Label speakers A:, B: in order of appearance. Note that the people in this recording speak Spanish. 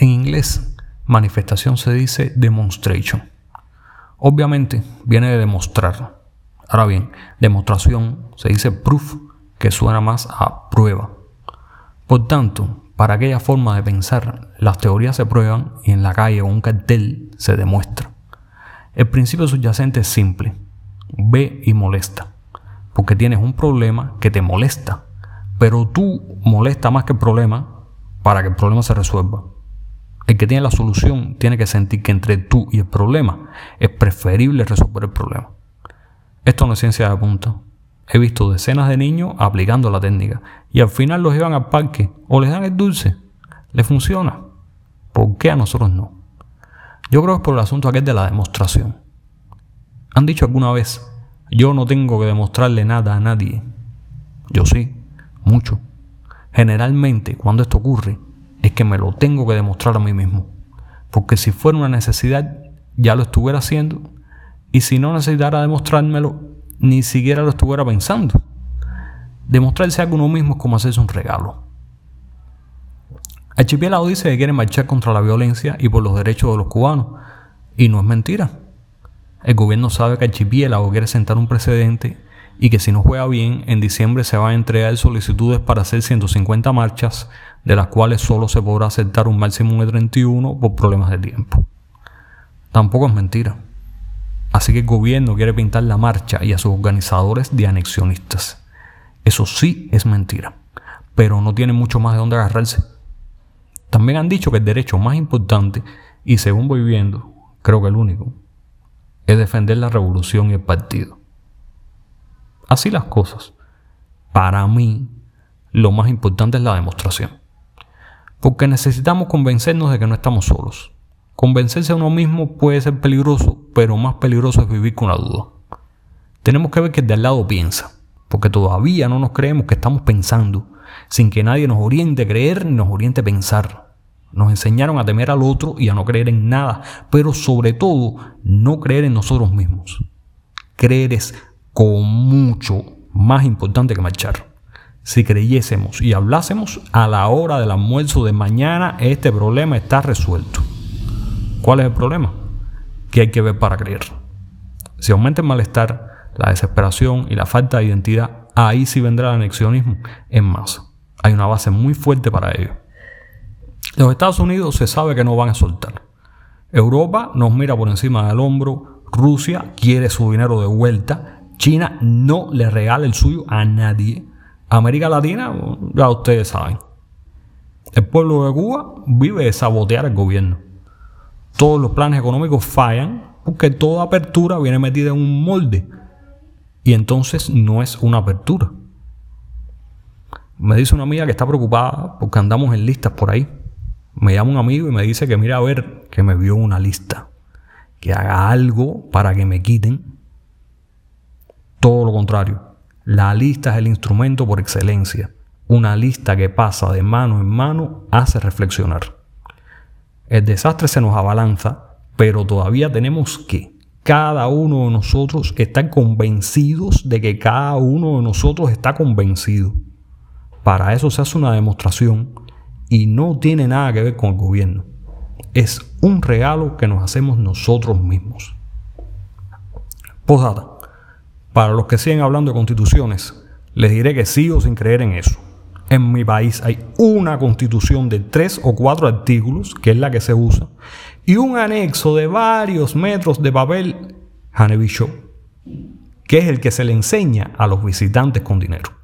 A: En inglés, manifestación se dice demonstration. Obviamente viene de demostrar. Ahora bien, demostración se dice proof, que suena más a prueba. Por tanto, para aquella forma de pensar, las teorías se prueban y en la calle o un cartel se demuestra. El principio subyacente es simple. Ve y molesta. Porque tienes un problema que te molesta. Pero tú molesta más que el problema para que el problema se resuelva. El que tiene la solución tiene que sentir que entre tú y el problema es preferible resolver el problema. Esto no es ciencia de punta. He visto decenas de niños aplicando la técnica y al final los llevan al parque o les dan el dulce. ¿Les funciona? ¿Por qué a nosotros no? Yo creo que es por el asunto aquel de la demostración. Han dicho alguna vez, yo no tengo que demostrarle nada a nadie. Yo sí, mucho. Generalmente, cuando esto ocurre, es que me lo tengo que demostrar a mí mismo. Porque si fuera una necesidad, ya lo estuviera haciendo. Y si no necesitara demostrármelo, ni siquiera lo estuviera pensando. Demostrarse algo uno mismo es como hacerse un regalo. Archipiélago dice que quiere marchar contra la violencia y por los derechos de los cubanos. Y no es mentira. El gobierno sabe que Archipiélago quiere sentar un precedente y que si no juega bien, en diciembre se van a entregar solicitudes para hacer 150 marchas, de las cuales solo se podrá aceptar un máximo de 31 por problemas de tiempo. Tampoco es mentira. Así que el gobierno quiere pintar la marcha y a sus organizadores de anexionistas. Eso sí es mentira, pero no tiene mucho más de dónde agarrarse. También han dicho que el derecho más importante, y según voy viendo, creo que el único, es defender la revolución y el partido. Así las cosas. Para mí, lo más importante es la demostración. Porque necesitamos convencernos de que no estamos solos. Convencerse a uno mismo puede ser peligroso, pero más peligroso es vivir con la duda. Tenemos que ver que el de al lado piensa, porque todavía no nos creemos que estamos pensando, sin que nadie nos oriente a creer ni nos oriente a pensar. Nos enseñaron a temer al otro y a no creer en nada, pero sobre todo no creer en nosotros mismos. Creer es con mucho más importante que marchar. Si creyésemos y hablásemos a la hora del almuerzo de mañana, este problema está resuelto. ¿Cuál es el problema? Que hay que ver para creer. Si aumenta el malestar, la desesperación y la falta de identidad, ahí sí vendrá el anexionismo en masa. Hay una base muy fuerte para ello. Los Estados Unidos se sabe que no van a soltar. Europa nos mira por encima del hombro. Rusia quiere su dinero de vuelta. China no le regala el suyo a nadie. América Latina, ya ustedes saben. El pueblo de Cuba vive de sabotear al gobierno todos los planes económicos fallan porque toda apertura viene metida en un molde y entonces no es una apertura. Me dice una amiga que está preocupada porque andamos en listas por ahí. Me llama un amigo y me dice que mira a ver que me vio una lista, que haga algo para que me quiten. Todo lo contrario. La lista es el instrumento por excelencia. Una lista que pasa de mano en mano hace reflexionar. El desastre se nos abalanza, pero todavía tenemos que cada uno de nosotros estar convencidos de que cada uno de nosotros está convencido. Para eso se hace una demostración y no tiene nada que ver con el gobierno. Es un regalo que nos hacemos nosotros mismos. Posdata. Para los que siguen hablando de constituciones, les diré que sigo sin creer en eso en mi país hay una constitución de tres o cuatro artículos, que es la que se usa, y un anexo de varios metros de papel Hanebicho, que es el que se le enseña a los visitantes con dinero.